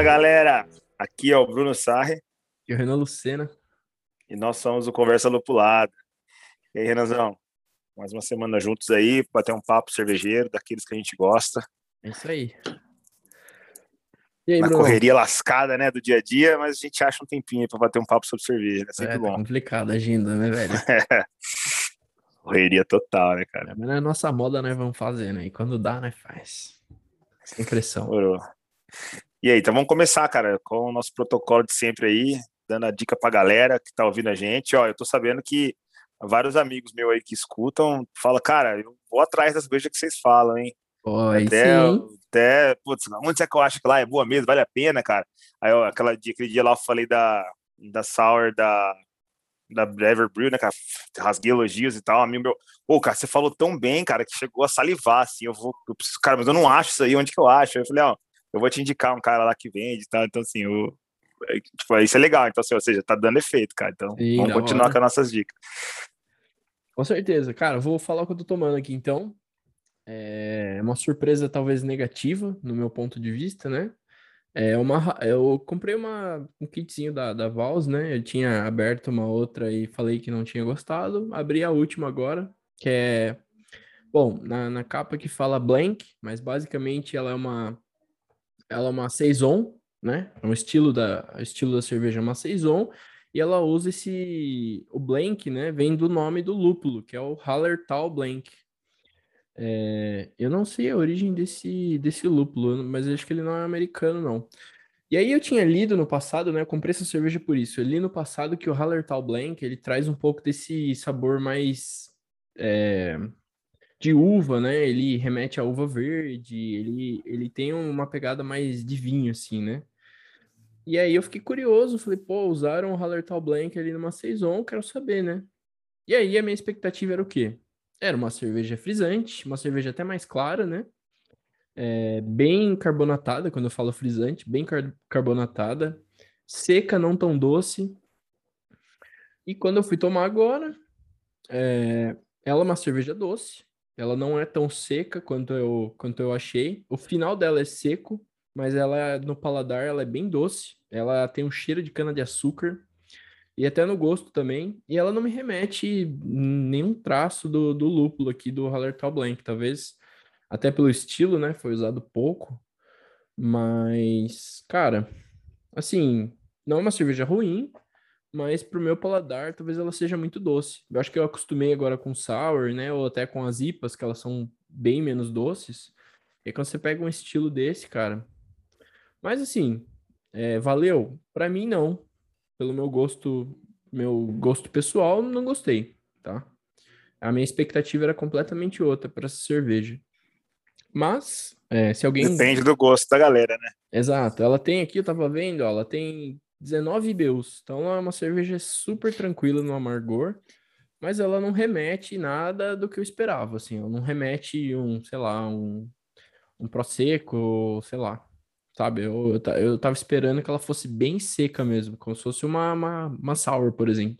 Fala galera, aqui é o Bruno Sarre. E o Renan Lucena. E nós somos o Conversa Lupulada. E aí, Renanzão, mais uma semana juntos aí, bater um papo cervejeiro, daqueles que a gente gosta. É isso aí. E aí, Na Bruno? correria lascada, né, do dia a dia, mas a gente acha um tempinho para bater um papo sobre cerveja, né? Sempre é, bom. Tá complicado a agenda, né, velho? Correria total, né, cara? É, mas é nossa moda, né? Vamos fazer, né? E quando dá, né, faz. Sem pressão. Morou. E aí, então vamos começar, cara, com o nosso protocolo de sempre aí, dando a dica pra galera que tá ouvindo a gente. Ó, eu tô sabendo que vários amigos meus aí que escutam falam, cara, eu vou atrás das coisas que vocês falam, hein? Oi, até, sim. até, putz, onde é que eu acho que lá é boa mesmo? Vale a pena, cara? Aí, ó, aquela dia, aquele dia lá eu falei da, da Sour da, da Everbrew, né, cara? Rasguei elogios e tal. Amigo meu, pô, cara, você falou tão bem, cara, que chegou a salivar, assim. Eu vou, eu preciso, cara, mas eu não acho isso aí, onde que eu acho? Eu falei, ó, eu vou te indicar um cara lá que vende e tal. Então, assim, eu, é, tipo, isso é legal. Então, assim, ou seja, tá dando efeito, cara. Então, Sim, vamos continuar hora. com as nossas dicas. Com certeza. Cara, vou falar o que eu tô tomando aqui, então. É uma surpresa talvez negativa, no meu ponto de vista, né? É uma, eu comprei uma, um kitzinho da, da Vals, né? Eu tinha aberto uma outra e falei que não tinha gostado. Abri a última agora, que é... Bom, na, na capa que fala Blank, mas basicamente ela é uma... Ela é uma Saison, né? É um estilo da, estilo da cerveja, é uma Saison. E ela usa esse... O Blank, né? Vem do nome do lúpulo, que é o Hallertau Blank. É, eu não sei a origem desse, desse lúpulo, mas acho que ele não é americano, não. E aí eu tinha lido no passado, né? Eu comprei essa cerveja por isso. Eu li no passado que o Hallertau Blanc, ele traz um pouco desse sabor mais é, de uva, né? Ele remete à uva verde, ele, ele tem uma pegada mais de vinho, assim, né? E aí eu fiquei curioso, falei, pô, usaram o Hallertau Blanc ali numa Saison, quero saber, né? E aí a minha expectativa era o quê? Era uma cerveja frisante, uma cerveja até mais clara, né? É, bem carbonatada, quando eu falo frisante, bem car carbonatada, seca, não tão doce. E quando eu fui tomar agora, é, ela é uma cerveja doce, ela não é tão seca quanto eu, quanto eu achei. O final dela é seco, mas ela no paladar ela é bem doce. Ela tem um cheiro de cana de açúcar e até no gosto também. E ela não me remete nenhum traço do, do lúpulo aqui do Hallertau Blanc. Talvez até pelo estilo, né? Foi usado pouco. Mas, cara, assim, não é uma cerveja ruim, mas pro meu paladar, talvez ela seja muito doce. Eu acho que eu acostumei agora com sour, né? Ou até com as IPAs, que elas são bem menos doces. E quando você pega um estilo desse, cara. Mas assim, é, valeu? Para mim, não pelo meu gosto, meu gosto pessoal, não gostei, tá? A minha expectativa era completamente outra para essa cerveja. Mas, é, se alguém. Depende do gosto da galera, né? Exato. Ela tem aqui, eu tava vendo, ó, ela tem 19 IBUs. Então, é uma cerveja super tranquila no amargor, mas ela não remete nada do que eu esperava, assim. Ela não remete um, sei lá, um, um Prosecco, sei lá sabe? Eu, eu, eu tava esperando que ela fosse bem seca mesmo, como se fosse uma, uma, uma sour, por exemplo.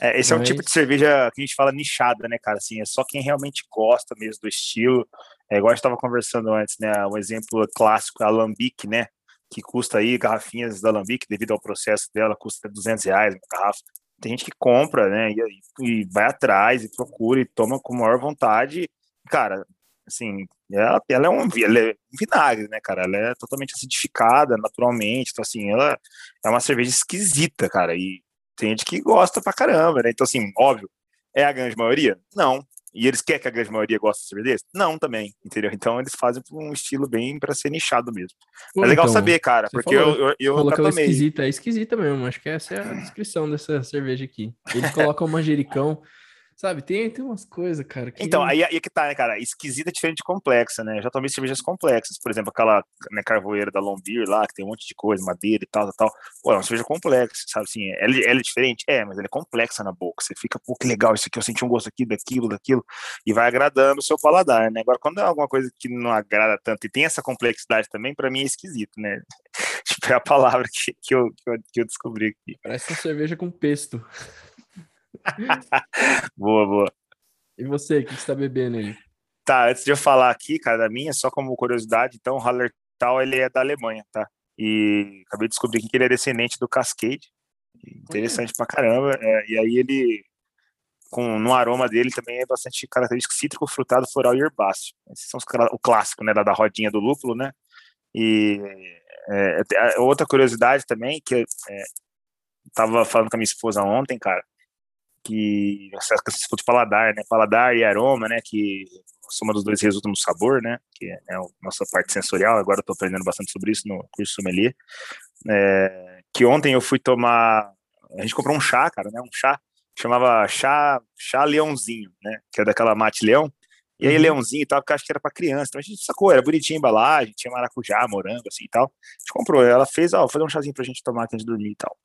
É, esse Mas... é um tipo de cerveja que a gente fala nichada, né, cara? Assim, é só quem realmente gosta mesmo do estilo. É igual a gente estava conversando antes, né? Um exemplo clássico a Alambique, né? Que custa aí, garrafinhas da Alambique, devido ao processo dela, custa 200 reais uma garrafa. Tem gente que compra, né? E, e vai atrás e procura e toma com maior vontade. Cara, assim, ela, ela, é um, ela é um vinagre, né, cara? Ela é totalmente acidificada naturalmente, então, assim, ela é uma cerveja esquisita, cara, e tem gente que gosta pra caramba, né? Então, assim, óbvio, é a grande maioria? Não. E eles querem que a grande maioria goste de cerveja desse? Não, também, entendeu? Então eles fazem um estilo bem para ser nichado mesmo. Pô, é legal então, saber, cara, porque falou, eu, eu, eu falou que é esquisita, é esquisita mesmo, acho que essa é a descrição dessa cerveja aqui. Eles colocam manjericão Sabe, tem, tem umas coisas, cara. Que... Então, aí, aí é que tá, né, cara? Esquisita é diferente de complexa, né? Eu já tomei cervejas complexas, por exemplo, aquela né, carvoeira da Lombir lá, que tem um monte de coisa, madeira e tal, tal, tal. Pô, é uma cerveja complexa, sabe assim? Ela, ela é diferente? É, mas ela é complexa na boca. Você fica, pô, que legal isso aqui, eu senti um gosto aqui, daquilo, daquilo, e vai agradando o seu paladar, né? Agora, quando é alguma coisa que não agrada tanto e tem essa complexidade também, para mim é esquisito, né? tipo, é a palavra que, que, eu, que eu descobri aqui. Parece uma cerveja com pesto. boa, boa. E você, o que está bebendo aí? Tá, antes de eu falar aqui, cara, da minha, só como curiosidade, então o Hallertau, ele é da Alemanha, tá? E acabei de descobrir que ele é descendente do Cascade. Interessante pra caramba. É, e aí ele, com, no aroma dele também é bastante característico cítrico, frutado, floral e herbáceo. Esses são os, o clássico, né, da, da rodinha do lúpulo, né? E é, outra curiosidade também, que é, tava falando com a minha esposa ontem, cara, que essa de paladar, né? Paladar e aroma, né? Que a soma dos dois resulta no sabor, né? Que é a nossa parte sensorial. Agora eu tô aprendendo bastante sobre isso no curso sommelier. É, que ontem eu fui tomar, a gente comprou um chá, cara, né? Um chá chamava chá chá leãozinho, né? Que é daquela mate leão. E aí, uhum. leãozinho e tal, porque acho que era para criança. Então a gente sacou, era bonitinha a embalagem, tinha maracujá, morango, assim e tal. A gente comprou. Ela fez, ó, vou fazer um chazinho pra gente tomar antes de dormir e tal.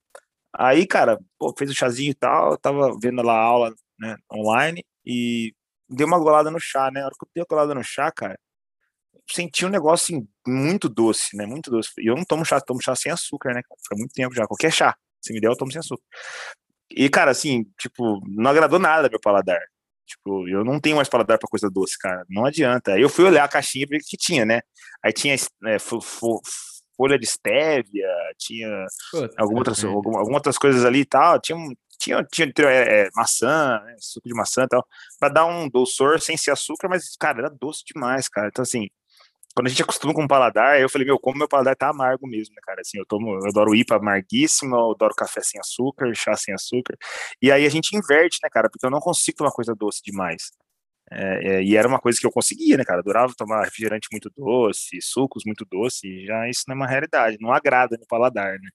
Aí, cara, pô, fez o chazinho e tal, tava vendo lá a aula né, online e deu uma golada no chá, né? A hora que eu dei a golada no chá, cara, senti um negócio assim, muito doce, né? Muito doce. E eu não tomo chá, tomo chá sem açúcar, né? Faz muito tempo já. Qualquer chá, se me der, eu tomo sem açúcar. E, cara, assim, tipo, não agradou nada meu paladar. Tipo, eu não tenho mais paladar pra coisa doce, cara. Não adianta. Aí eu fui olhar a caixinha e ver que tinha, né? Aí tinha né, folha de stevia, tinha algumas outras, algumas outras coisas ali e tal. Tinha, tinha, tinha, tinha é, é, maçã, né, suco de maçã e tal, pra dar um doçor sem ser açúcar, mas, cara, era doce demais, cara. Então, assim, quando a gente acostuma com o paladar, eu falei, meu, como meu paladar tá amargo mesmo, né, cara? Assim, eu tomo, eu adoro IPA amarguíssima, eu adoro café sem açúcar, chá sem açúcar. E aí a gente inverte, né, cara? Porque eu não consigo tomar coisa doce demais. É, é, e era uma coisa que eu conseguia, né, cara? Adorava tomar refrigerante muito doce, sucos muito doce, e já isso não é uma realidade, não agrada no paladar, né?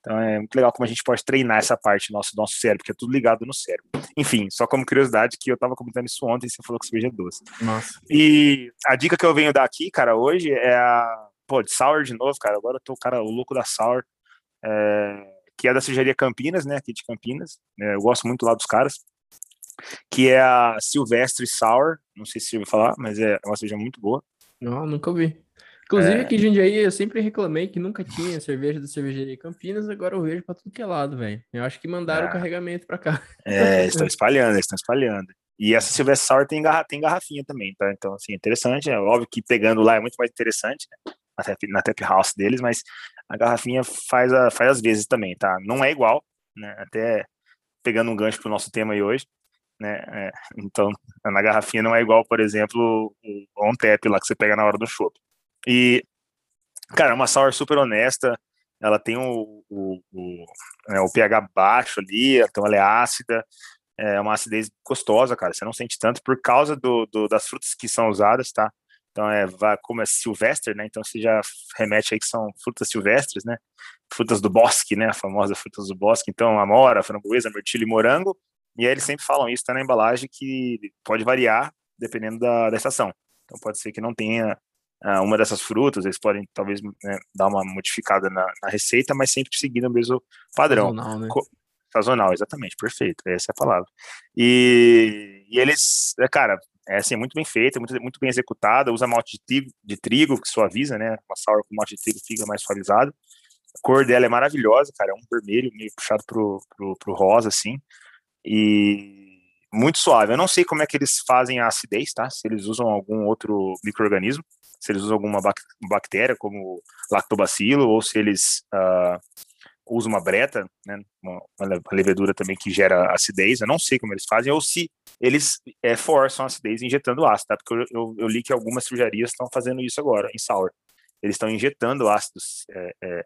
Então é muito legal como a gente pode treinar essa parte do nosso, do nosso cérebro, que é tudo ligado no cérebro. Enfim, só como curiosidade, que eu tava comentando isso ontem, você falou que cerveja é doce. Nossa. E a dica que eu venho dar aqui, cara, hoje é a. Pô, de Sour de novo, cara. Agora eu tô, cara, o louco da Sour. É, que é da cervejaria Campinas, né? Aqui de Campinas. É, eu gosto muito lá dos caras que é a Silvestre Sour. Não sei se você ouviu falar, mas é uma cerveja muito boa. Não, nunca ouvi. Inclusive, é... aqui em Jundiaí, eu sempre reclamei que nunca tinha cerveja da cervejaria Campinas, agora eu vejo pra tudo que é lado, velho. Eu acho que mandaram é... o carregamento pra cá. É, estão espalhando, estão espalhando. E essa Silvestre Sour tem, garra, tem garrafinha também, tá? Então, assim, interessante. É óbvio que pegando lá é muito mais interessante, né? Na tap, na tap house deles, mas a garrafinha faz, a, faz as vezes também, tá? Não é igual, né? Até pegando um gancho pro nosso tema aí hoje né? É, então, na garrafinha não é igual, por exemplo, o on tap lá que você pega na hora do chopp. E, cara, é uma sour super honesta, ela tem o, o, o, é, o pH baixo ali, então ela é ácida, é uma acidez gostosa, cara, você não sente tanto por causa do, do das frutas que são usadas, tá? Então, é, como é silvestre, né? Então, você já remete aí que são frutas silvestres, né? Frutas do bosque, né? A famosa frutas do bosque. Então, amora, framboesa, mirtilo e morango. E aí eles sempre falam isso, tá na embalagem, que pode variar dependendo da, da estação. Então pode ser que não tenha uh, uma dessas frutas, eles podem talvez né, dar uma modificada na, na, receita, mas sempre seguindo o mesmo padrão. Sazonal, né? Sazonal, exatamente, perfeito, essa é a palavra. E, e eles, é, cara, é assim, muito bem feita, muito, muito bem executada, usa malte de trigo, de trigo, que suaviza, né? Uma sour com malte de trigo fica mais suavizado. A cor dela é maravilhosa, cara, é um vermelho meio puxado pro, pro, pro rosa, assim e muito suave. Eu não sei como é que eles fazem a acidez, tá? Se eles usam algum outro microorganismo, se eles usam alguma bactéria como lactobacilo ou se eles uh, usam uma breta, né? Uma, uma, levedura também que gera acidez. Eu não sei como eles fazem ou se eles é, forçam a acidez injetando ácido, tá? Porque eu, eu, eu li que algumas cervejarias estão fazendo isso agora em sour. Eles estão injetando ácidos é, é,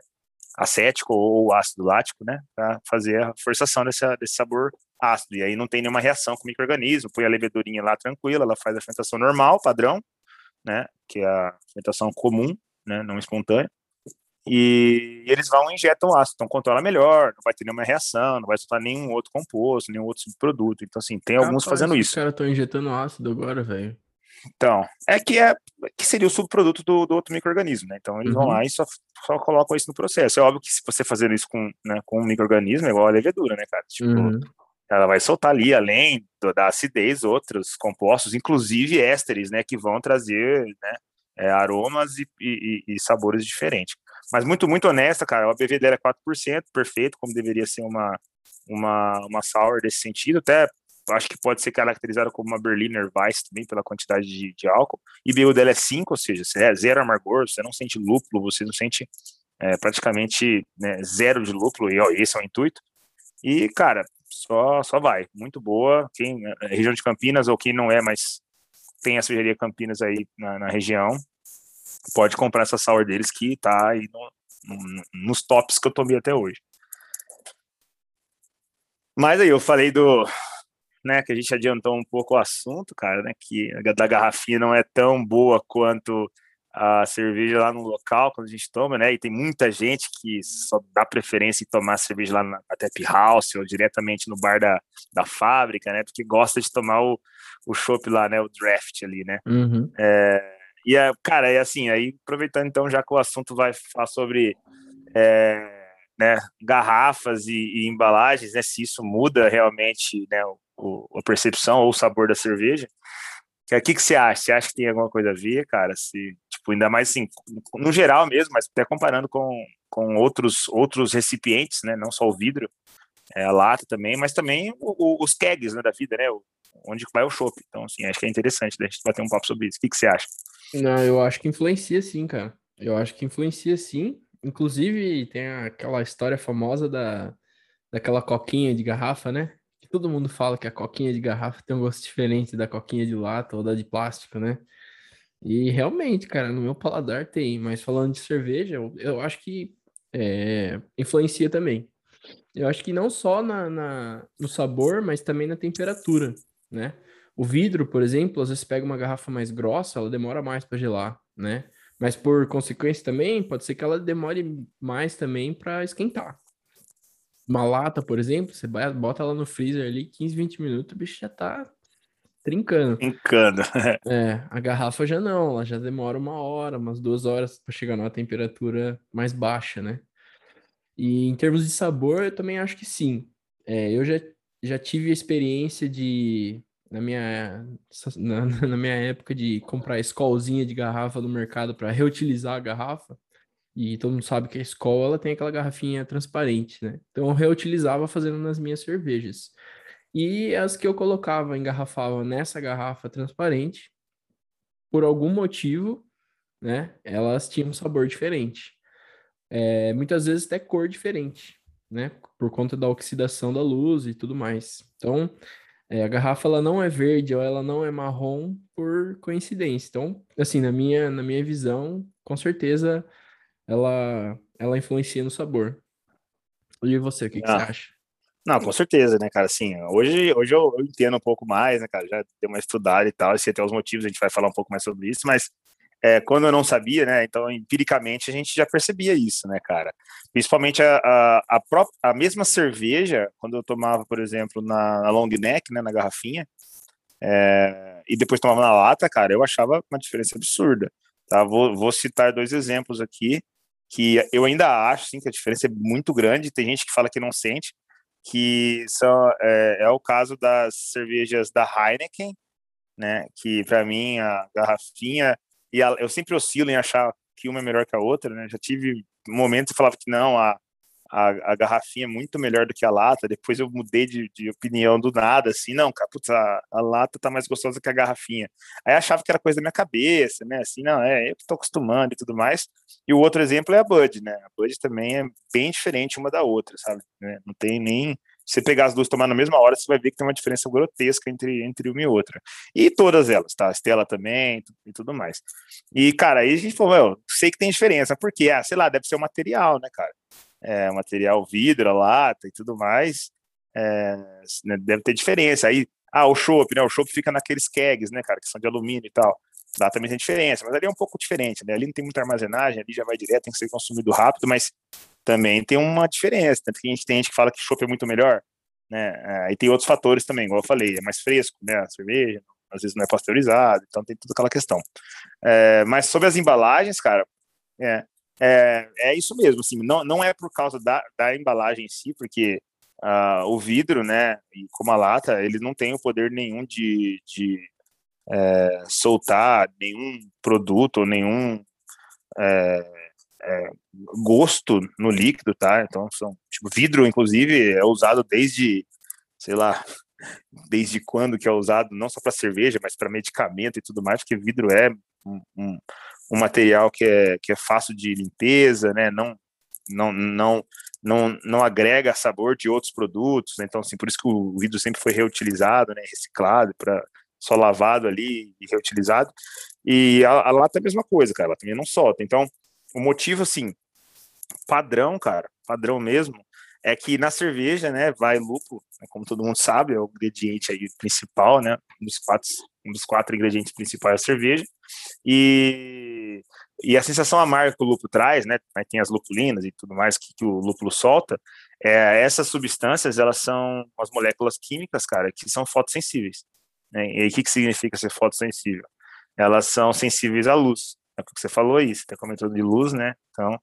acético ou ácido lático, né, para fazer a forçação desse sabor ácido. E aí não tem nenhuma reação com o microorganismo, põe a levedurinha lá tranquila, ela faz a fermentação normal, padrão, né, que é a fermentação comum, né, não espontânea. E eles vão e injetam ácido, então controla melhor, não vai ter nenhuma reação, não vai soltar nenhum outro composto, nenhum outro subproduto. Então, assim, tem alguns fazendo isso. Os caras estão injetando ácido agora, velho. Então, é que é que seria o subproduto do, do outro microorganismo, né? Então eles uhum. vão lá e só, só colocam isso no processo. É óbvio que se você fazer isso com, né, com um microorganismo, é igual a levedura, né, cara? Tipo, uhum. Ela vai soltar ali, além do, da acidez, outros compostos, inclusive ésteres, né, que vão trazer, né, é, aromas e, e, e, sabores diferentes. Mas muito, muito honesta, cara, o ABV dela é 4%, perfeito, como deveria ser uma, uma, uma sour desse sentido, até acho que pode ser caracterizada como uma Berliner Weiss também, pela quantidade de, de álcool. E BU dela é 5, ou seja, é zero amargor, você não sente lúpulo, você não sente é, praticamente né, zero de lúpulo, e ó, esse é o intuito. E, cara, só, só vai. Muito boa. Quem, é, região de Campinas, ou quem não é, mas tem a cervejaria Campinas aí na, na região, pode comprar essa sour deles que tá aí no, no, nos tops que eu tomei até hoje. Mas aí eu falei do, né, que a gente adiantou um pouco o assunto, cara, né, que a da garrafinha não é tão boa quanto a cerveja lá no local quando a gente toma, né? E tem muita gente que só dá preferência em tomar cerveja lá na Tap House ou diretamente no bar da, da fábrica, né? Porque gosta de tomar o, o chopp lá, né? O draft ali, né? Uhum. É, e, é, cara, é assim, aí aproveitando então, já que o assunto vai falar sobre é, né, garrafas e, e, embalagens, né? Se isso muda realmente né, o, a percepção ou o sabor da cerveja. O que, que você acha? Você acha que tem alguma coisa a ver, cara? Se, tipo, ainda mais assim, no geral mesmo, mas até comparando com, com outros, outros recipientes, né? Não só o vidro, é, a lata também, mas também o, o, os kegs né, da vida, né? O, onde vai o chopp. Então, assim, acho que é interessante a gente bater um papo sobre isso. O que, que você acha? Não, eu acho que influencia sim, cara. Eu acho que influencia sim. Inclusive, tem aquela história famosa da, daquela coquinha de garrafa, né? todo mundo fala que a coquinha de garrafa tem um gosto diferente da coquinha de lata ou da de plástico, né? E realmente, cara, no meu paladar tem, mas falando de cerveja, eu, eu acho que é, influencia também. Eu acho que não só na, na, no sabor, mas também na temperatura, né? O vidro, por exemplo, às vezes pega uma garrafa mais grossa, ela demora mais para gelar, né? Mas por consequência também, pode ser que ela demore mais também para esquentar, uma lata, por exemplo, você bota ela no freezer ali, 15, 20 minutos, o bicho já tá trincando. Trincando. é, a garrafa já não, ela já demora uma hora, umas duas horas para chegar numa temperatura mais baixa, né? E em termos de sabor, eu também acho que sim. É, eu já, já tive a experiência de, na minha, na, na minha época, de comprar escolzinha de garrafa no mercado para reutilizar a garrafa. E todo mundo sabe que a escola tem aquela garrafinha transparente, né? Então eu reutilizava fazendo nas minhas cervejas. E as que eu colocava, engarrafava nessa garrafa transparente, por algum motivo, né? Elas tinham um sabor diferente. É, muitas vezes até cor diferente, né? Por conta da oxidação da luz e tudo mais. Então, é, a garrafa ela não é verde ou ela não é marrom por coincidência. Então, assim, na minha, na minha visão, com certeza ela, ela influencia no sabor. E você, o que, que você ah. acha? Não, com certeza, né, cara? Assim, hoje, hoje eu, eu, entendo um pouco mais, né, cara? Já dei uma estudada e tal, se até os motivos a gente vai falar um pouco mais sobre isso, mas é, quando eu não sabia, né, então empiricamente a gente já percebia isso, né, cara? Principalmente a, a, a, própria, a mesma cerveja, quando eu tomava, por exemplo, na, na long neck, né, na garrafinha, é, e depois tomava na lata, cara, eu achava uma diferença absurda. Tá? Vou, vou citar dois exemplos aqui que eu ainda acho sim, que a diferença é muito grande. Tem gente que fala que não sente, que são, é, é o caso das cervejas da Heineken, né? Que para mim a garrafinha e a, eu sempre oscilo em achar que uma é melhor que a outra, né? Já tive momentos que falava que não, a, a, a, garrafinha é muito melhor do que a lata. Depois eu mudei de, de opinião do nada, assim, não, cara, putz, a, a, lata tá mais gostosa que a garrafinha. Aí achava que era coisa da minha cabeça, né? Assim, não, é, eu tô acostumando e tudo mais. E o outro exemplo é a Bud, né? A Bud também é bem diferente uma da outra, sabe? Né? Não tem nem. Se você pegar as duas tomar na mesma hora, você vai ver que tem uma diferença grotesca entre, entre uma e outra. E todas elas, tá? A Estela também e tudo mais. E, cara, aí a gente falou, eu sei que tem diferença, porque, ah, sei lá, deve ser o material, né, cara? É, material vidro, lata e tudo mais, é, né, deve ter diferença. Aí, ah, o chopp, né? O chopp fica naqueles kegs, né, cara, que são de alumínio e tal. Lá também tem diferença, mas ali é um pouco diferente, né? Ali não tem muita armazenagem, ali já vai direto, tem que ser consumido rápido, mas também tem uma diferença. Tanto que a gente tem gente que fala que chopp é muito melhor, né? É, e tem outros fatores também, igual eu falei, é mais fresco, né? A cerveja, às vezes não é pasteurizado, então tem toda aquela questão. É, mas sobre as embalagens, cara, é, é, é isso mesmo, assim, não, não é por causa da, da embalagem em si, porque uh, o vidro, né, como a lata, ele não tem o poder nenhum de, de é, soltar nenhum produto, nenhum é, é, gosto no líquido, tá? Então, são, tipo, vidro, inclusive, é usado desde, sei lá, desde quando que é usado, não só para cerveja, mas para medicamento e tudo mais, porque vidro é um, um um material que é, que é fácil de limpeza, né? Não, não, não, não, não agrega sabor de outros produtos, né? então assim, por isso que o vidro sempre foi reutilizado, né, reciclado, para só lavado ali e reutilizado, e a, a lata é a mesma coisa, cara, ela também não solta, então o motivo, assim, padrão, cara, padrão mesmo, é que na cerveja, né, vai lúpulo, né, como todo mundo sabe, é o ingrediente aí principal, né, um dos quatro, um dos quatro ingredientes principais da cerveja, e, e a sensação amarga que o lúpulo traz, né, tem as lupulinas e tudo mais que, que o lúpulo solta, é, essas substâncias, elas são as moléculas químicas, cara, que são fotossensíveis, né, e aí o que, que significa ser fotossensível? Elas são sensíveis à luz, é o que você falou aí, você comentou de luz, né, então,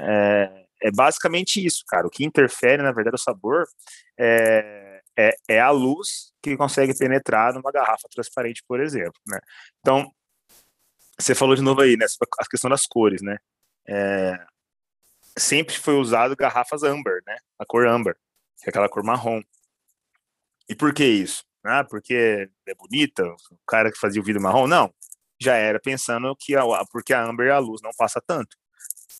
é, é basicamente isso, cara. O que interfere, na verdade, o sabor é, é, é, a luz que consegue penetrar numa garrafa transparente, por exemplo, né? Então, você falou de novo aí, né, a questão das cores, né? É, sempre foi usado garrafas amber, né? A cor amber, que é aquela cor marrom. E por que isso? Ah, porque é bonita, o cara que fazia o vidro marrom? Não, já era pensando que a, porque a amber a luz não passa tanto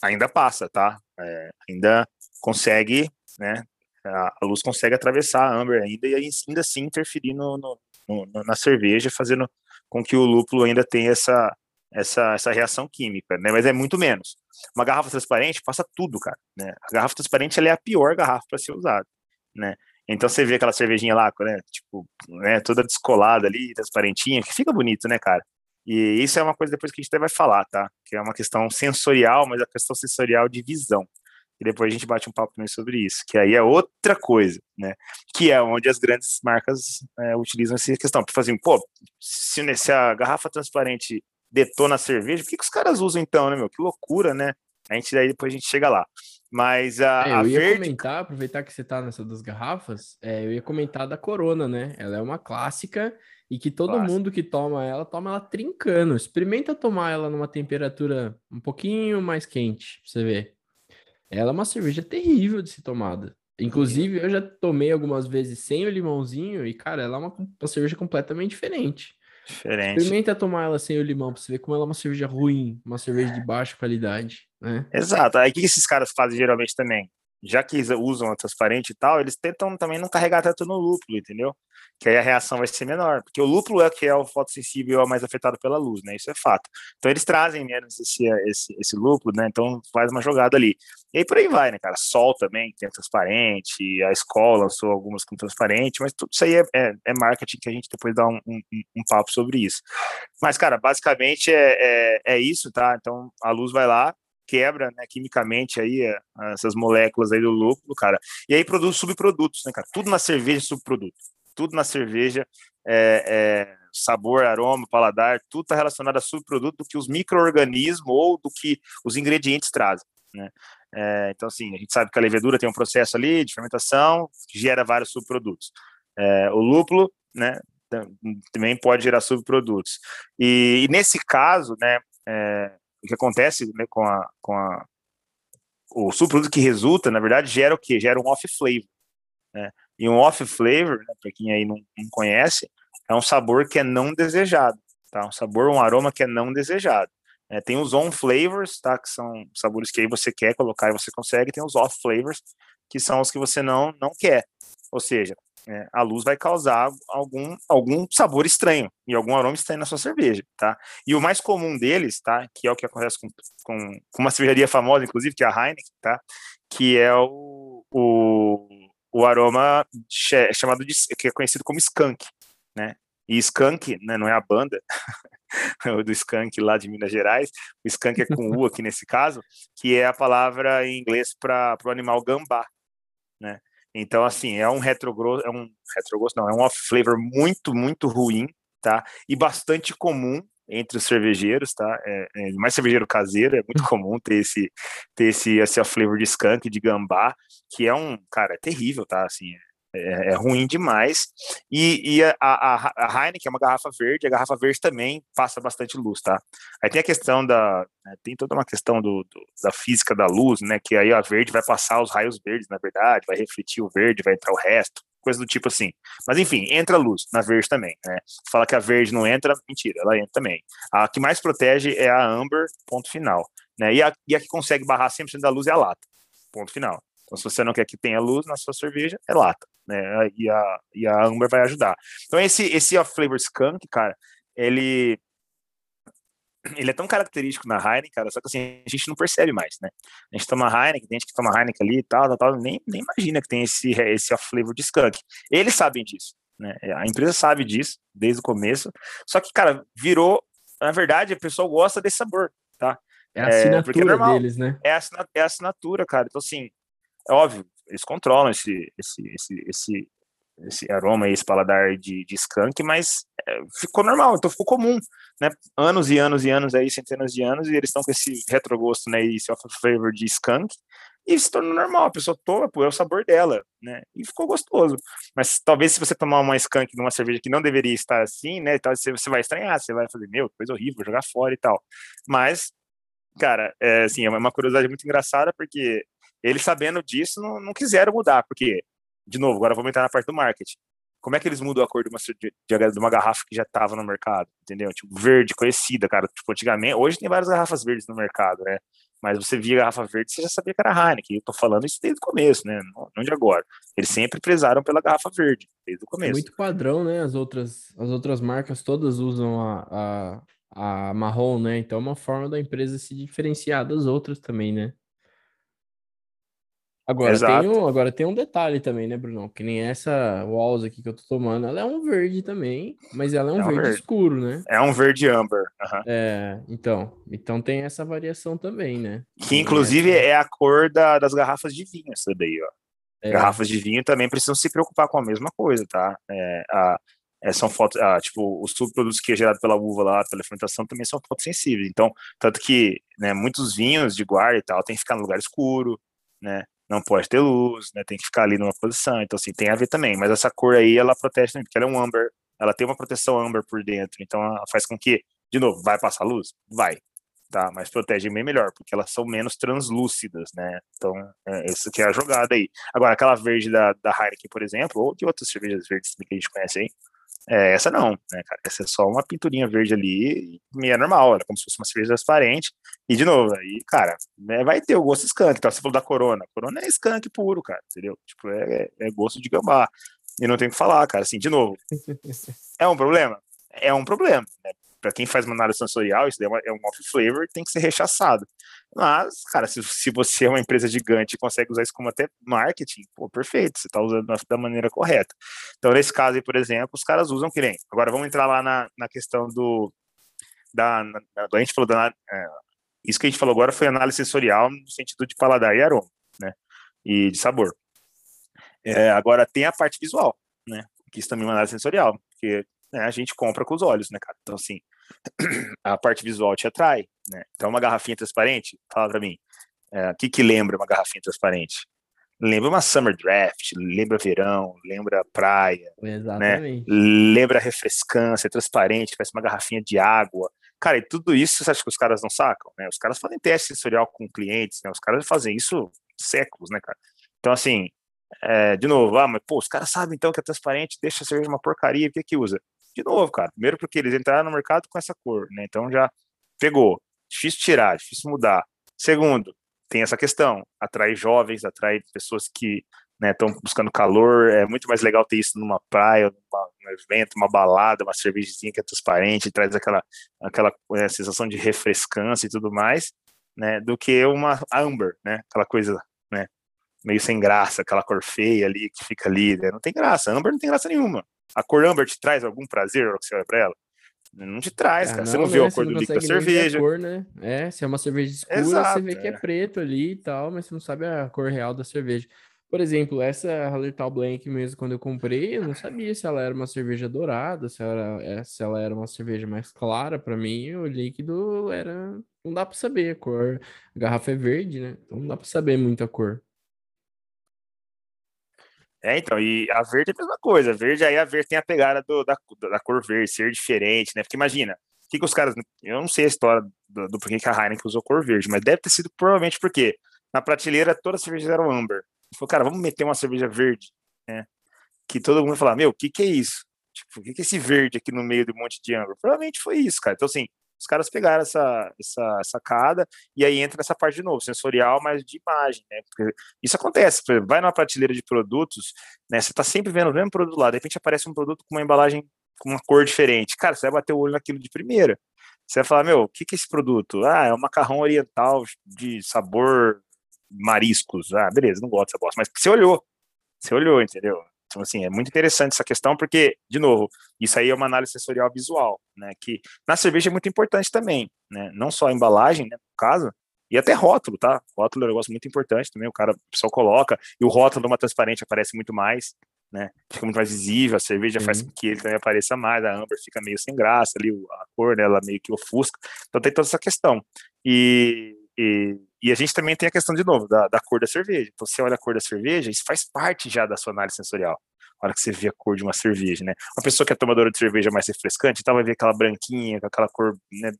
ainda passa, tá? É, ainda consegue, né? A, luz consegue atravessar a amber ainda e ainda assim interferir no, no, no, na cerveja, fazendo com que o lúpulo ainda tenha essa, essa, essa reação química, né? Mas é muito menos. Uma garrafa transparente passa tudo, cara. Né? A garrafa transparente é a pior garrafa para ser usada, né? Então você vê aquela cervejinha lá, né? Tipo, né? Toda descolada ali, transparentinha, que fica bonito, né, cara? E isso é uma coisa depois que a gente até vai falar, tá? Que é uma questão sensorial, mas a questão sensorial de visão. E depois a gente bate um papo também sobre isso, que aí é outra coisa, né? Que é onde as grandes marcas é, utilizam essa questão. Para fazer, pô, se, se, a garrafa transparente detona a cerveja, por que, que os caras usam então, né, meu? Que loucura, né? A gente daí depois a gente chega lá. Mas a. É, eu a ia verde... comentar, aproveitar que você tá nessa das garrafas, é, eu ia comentar da Corona, né? Ela é uma clássica e que todo mundo que toma ela, toma ela trincando. Experimenta tomar ela numa temperatura um pouquinho mais quente, pra você ver. Ela é uma cerveja terrível de ser tomada. Inclusive, eu já tomei algumas vezes sem o limãozinho e, cara, ela é uma, uma cerveja completamente diferente. Diferente. Experimenta tomar ela sem o limão pra você ver como ela é uma cerveja ruim, uma cerveja de baixa qualidade, né? Exato. Aí o que esses caras fazem geralmente também? Já que usam a transparente e tal, eles tentam também não carregar tanto no lúpulo, entendeu? que aí a reação vai ser menor, porque o lúpulo é que é o fotossensível é o mais afetado pela luz, né? Isso é fato. Então eles trazem menos esse, esse, esse lúpulo, né? Então faz uma jogada ali. E aí por aí vai, né, cara? Sol também tem transparente, a escola lançou algumas com transparente, mas tudo isso aí é, é, é marketing que a gente depois dá um, um, um, papo sobre isso. Mas, cara, basicamente é, é, é isso, tá? Então a luz vai lá, quebra, né, quimicamente aí é, essas moléculas aí do lúpulo, cara. E aí produz subprodutos, né, cara? Tudo na cerveja é subproduto tudo na cerveja, é, é, sabor, aroma, paladar, tudo está relacionado a subproduto do que os micro-organismos ou do que os ingredientes trazem, né? É, então, assim, a gente sabe que a levedura tem um processo ali de fermentação que gera vários subprodutos. É, o lúpulo, né, também pode gerar subprodutos. E, e nesse caso, né, é, o que acontece né, com, a, com a, o subproduto que resulta, na verdade, gera o quê? Gera um off-flavor. Né? E um off flavor, né, para quem aí não, não, conhece, é um sabor que é não desejado, tá? Um sabor, um aroma que é não desejado. É, tem os on flavors, tá? Que são sabores que aí você quer colocar e você consegue. Tem os off flavors, que são os que você não não quer. Ou seja, é, a luz vai causar algum, algum sabor estranho e algum aroma estranho na sua cerveja, tá? E o mais comum deles, tá? Que é o que acontece com, com, com uma cervejaria famosa, inclusive, que é a Heineken, tá? Que é o, o o aroma chamado de que é conhecido como skunk, né? E skunk, né, não é a banda do skunk lá de Minas Gerais, o skunk é com u aqui nesse caso, que é a palavra em inglês para o animal gambá? Então assim, é um retrogrosso, é um retrogrosso, não, é um off flavor muito muito ruim, tá? E bastante comum entre os cervejeiros, tá? É, é, mais cervejeiro caseiro, é muito comum ter esse, ter esse, esse flavor de skunk, de gambá, que é um, cara, é terrível, tá? Assim, é, é ruim demais. E, e a, a, a, Heineken é uma garrafa verde, a garrafa verde também passa bastante luz, tá? Aí tem a questão da. Né, tem toda uma questão do, do, da física da luz, né? Que aí a verde vai passar os raios verdes, na verdade, vai refletir o verde, vai entrar o resto coisa do tipo assim. Mas enfim, entra luz na verde também, né? Fala que a verde não entra, mentira, ela entra também. A que mais protege é a amber, ponto final. Né? E, a, e a que consegue barrar 100% da luz é a lata. Ponto final. Então, se você não quer que tenha luz na sua cerveja, é lata, né? E a, e a Amber vai ajudar. Então, esse, esse Off Flavor Skunk, cara, ele ele é tão característico na Heineken, cara, só que assim, a gente não percebe mais, né? A gente toma Heineken, tem gente que toma Heineken ali e tal, tal, tal, nem, nem imagina que tem esse, esse off flavor de skunk. Eles sabem disso, né? A empresa sabe disso desde o começo, só que, cara, virou, na verdade, a pessoa gosta desse sabor, tá? É a assinatura é, é normal, deles, né? É a, é a assinatura, cara. Então, assim, é óbvio, eles controlam esse, esse, esse, esse, esse aroma, esse paladar de, de skunk, mas é, ficou normal, então ficou comum, né? Anos e anos e anos aí, centenas de anos, e eles estão com esse retrogosto, né? esse off flavor de skunk, e se tornou normal, a pessoa toma, pô, é o sabor dela, né? E ficou gostoso. Mas talvez se você tomar uma skunk numa cerveja que não deveria estar assim, né? Tal, você, você vai estranhar, você vai fazer, meu, coisa horrível, jogar fora e tal. Mas, cara, é assim, é uma curiosidade muito engraçada, porque eles sabendo disso não, não quiseram mudar, porque de novo, agora vamos entrar na parte do marketing. Como é que eles mudam a cor de uma, de, de uma garrafa que já estava no mercado, entendeu? Tipo, verde, conhecida, cara. Tipo, antigamente, hoje tem várias garrafas verdes no mercado, né? Mas você via garrafa verde, você já sabia que era Heineken. Eu tô falando isso desde o começo, né? Não de agora. Eles sempre prezaram pela garrafa verde, desde o começo. É muito padrão, né? As outras, as outras marcas todas usam a, a, a marrom, né? Então é uma forma da empresa se diferenciar das outras também, né? Agora tem, um, agora tem um detalhe também, né, Bruno? Que nem essa Walls aqui que eu tô tomando, ela é um verde também, mas ela é um, é um verde, verde, escuro, né? É um verde amber. Uhum. É, então, então tem essa variação também, né? Que inclusive é a cor da, das garrafas de vinho, essa daí, ó. É. Garrafas de vinho também precisam se preocupar com a mesma coisa, tá? É, a, é, são fotos, ah, tipo, os subprodutos que é gerado pela uva lá, pela fermentação, também são fotossensíveis. Então, tanto que né, muitos vinhos de guarda e tal tem que ficar no lugar escuro, né? Não pode ter luz, né? Tem que ficar ali numa posição. Então, assim, tem a ver também. Mas essa cor aí, ela protege também, porque ela é um amber, ela tem uma proteção amber por dentro. Então, ela faz com que, de novo, vai passar luz? Vai. Tá, mas protege bem melhor, porque elas são menos translúcidas, né? Então, é, isso que é a jogada aí. Agora, aquela verde da, da Heineken, por exemplo, ou de outras cervejas verdes que a gente conhece aí, é, essa não, né, cara? Essa é só uma pinturinha verde ali, e é normal, é como se fosse uma cerveja transparente. E, de novo, aí, cara, né, vai ter o gosto skunk. Então, você falou da Corona. Corona é skunk puro, cara, entendeu? Tipo, é, é gosto de gambá. E não tem o que falar, cara. Assim, de novo, é um problema? É um problema. Né? para quem faz uma análise sensorial, isso é, é um off flavor tem que ser rechaçado. Mas, cara, se, se você é uma empresa gigante e consegue usar isso como até marketing, pô, perfeito, você está usando da maneira correta. Então, nesse caso aí, por exemplo, os caras usam que nem. Agora vamos entrar lá na, na questão do. Da, na, a gente falou da. É, isso que a gente falou agora foi análise sensorial no sentido de paladar e aroma, né? E de sabor. É, agora tem a parte visual, né? Que isso também é uma análise sensorial, porque né, a gente compra com os olhos, né, cara? Então, assim, a parte visual te atrai, né? Então, uma garrafinha transparente, fala para mim, é, o que que lembra uma garrafinha transparente? Lembra uma summer draft, lembra verão, lembra praia, né? Exatamente. né? Lembra refrescância, transparente, parece uma garrafinha de água. Cara, e tudo isso você acha que os caras não sacam, né? Os caras fazem teste sensorial com clientes, né? Os caras fazem isso séculos, né, cara? Então, assim, é, de novo, ah, mas pô, os caras sabem então que é transparente, deixa a cerveja uma porcaria, o que que usa? de novo, cara. Primeiro porque eles entraram no mercado com essa cor, né? Então já pegou. Difícil tirar, difícil mudar. Segundo, tem essa questão, atrai jovens, atrai pessoas que estão né, buscando calor, é muito mais legal ter isso numa praia, numa, num evento, uma balada, uma cervejinha que é transparente, traz aquela, aquela é, sensação de refrescância e tudo mais, né, do que uma amber, né, aquela coisa, né, meio sem graça, aquela cor feia ali, que fica ali, né, não tem graça, amber não tem graça nenhuma, a cor amber te traz algum prazer que você olha para ela? Não te traz, cara. Ah, você não, viu né? a cor do líquido da cerveja. Cor, né? É, se é uma cerveja escura, Exato, você vê é. que é preto ali e tal, mas você não sabe a cor real da cerveja. Por exemplo, essa Hallertau Blank mesmo, quando eu comprei, eu não sabia se ela era uma cerveja dourada, se ela, é, se ela era uma cerveja mais clara. Para mim, o líquido era. Não dá para saber a cor. A garrafa é verde, né? Então não dá para saber muita cor. É, então, e a verde é a mesma coisa. A verde, aí a verde tem a pegada do, da, da cor verde, ser diferente, né? Porque imagina, o que, que os caras. Eu não sei a história do, do porquê que a Heineken usou cor verde, mas deve ter sido provavelmente porque na prateleira todas as cervejas eram amber. Falou, cara, vamos meter uma cerveja verde, né? Que todo mundo vai falar, meu, o que, que é isso? Tipo, o que, que é esse verde aqui no meio de um monte de amber? Provavelmente foi isso, cara. Então, assim, os caras pegaram essa, essa sacada e aí entra nessa parte de novo, sensorial, mas de imagem, né? Porque isso acontece, vai numa prateleira de produtos, né? Você tá sempre vendo o mesmo produto lá, de repente aparece um produto com uma embalagem com uma cor diferente. Cara, você vai bater o olho naquilo de primeira. Você vai falar, meu, o que, que é esse produto? Ah, é um macarrão oriental de sabor mariscos. Ah, beleza, não gosto dessa bosta. Mas você olhou. Você olhou, entendeu? Então, assim, é muito interessante essa questão, porque, de novo, isso aí é uma análise sensorial visual, né? Que na cerveja é muito importante também, né? Não só a embalagem, né, no caso, e até rótulo, tá? Rótulo é um negócio muito importante também, o cara, pessoal coloca, e o rótulo de uma transparente aparece muito mais, né? Fica muito mais visível, a cerveja uhum. faz com que ele também apareça mais, a Amber fica meio sem graça ali, a cor, né, ela meio que ofusca. Então tem toda essa questão. E, e, e, a gente também tem a questão, de novo, da, da cor da cerveja. Então, você olha a cor da cerveja, isso faz parte já da sua análise sensorial. A hora que você vê a cor de uma cerveja, né? Uma pessoa que é tomadora de cerveja mais refrescante, então vai ver aquela branquinha, com aquela cor né,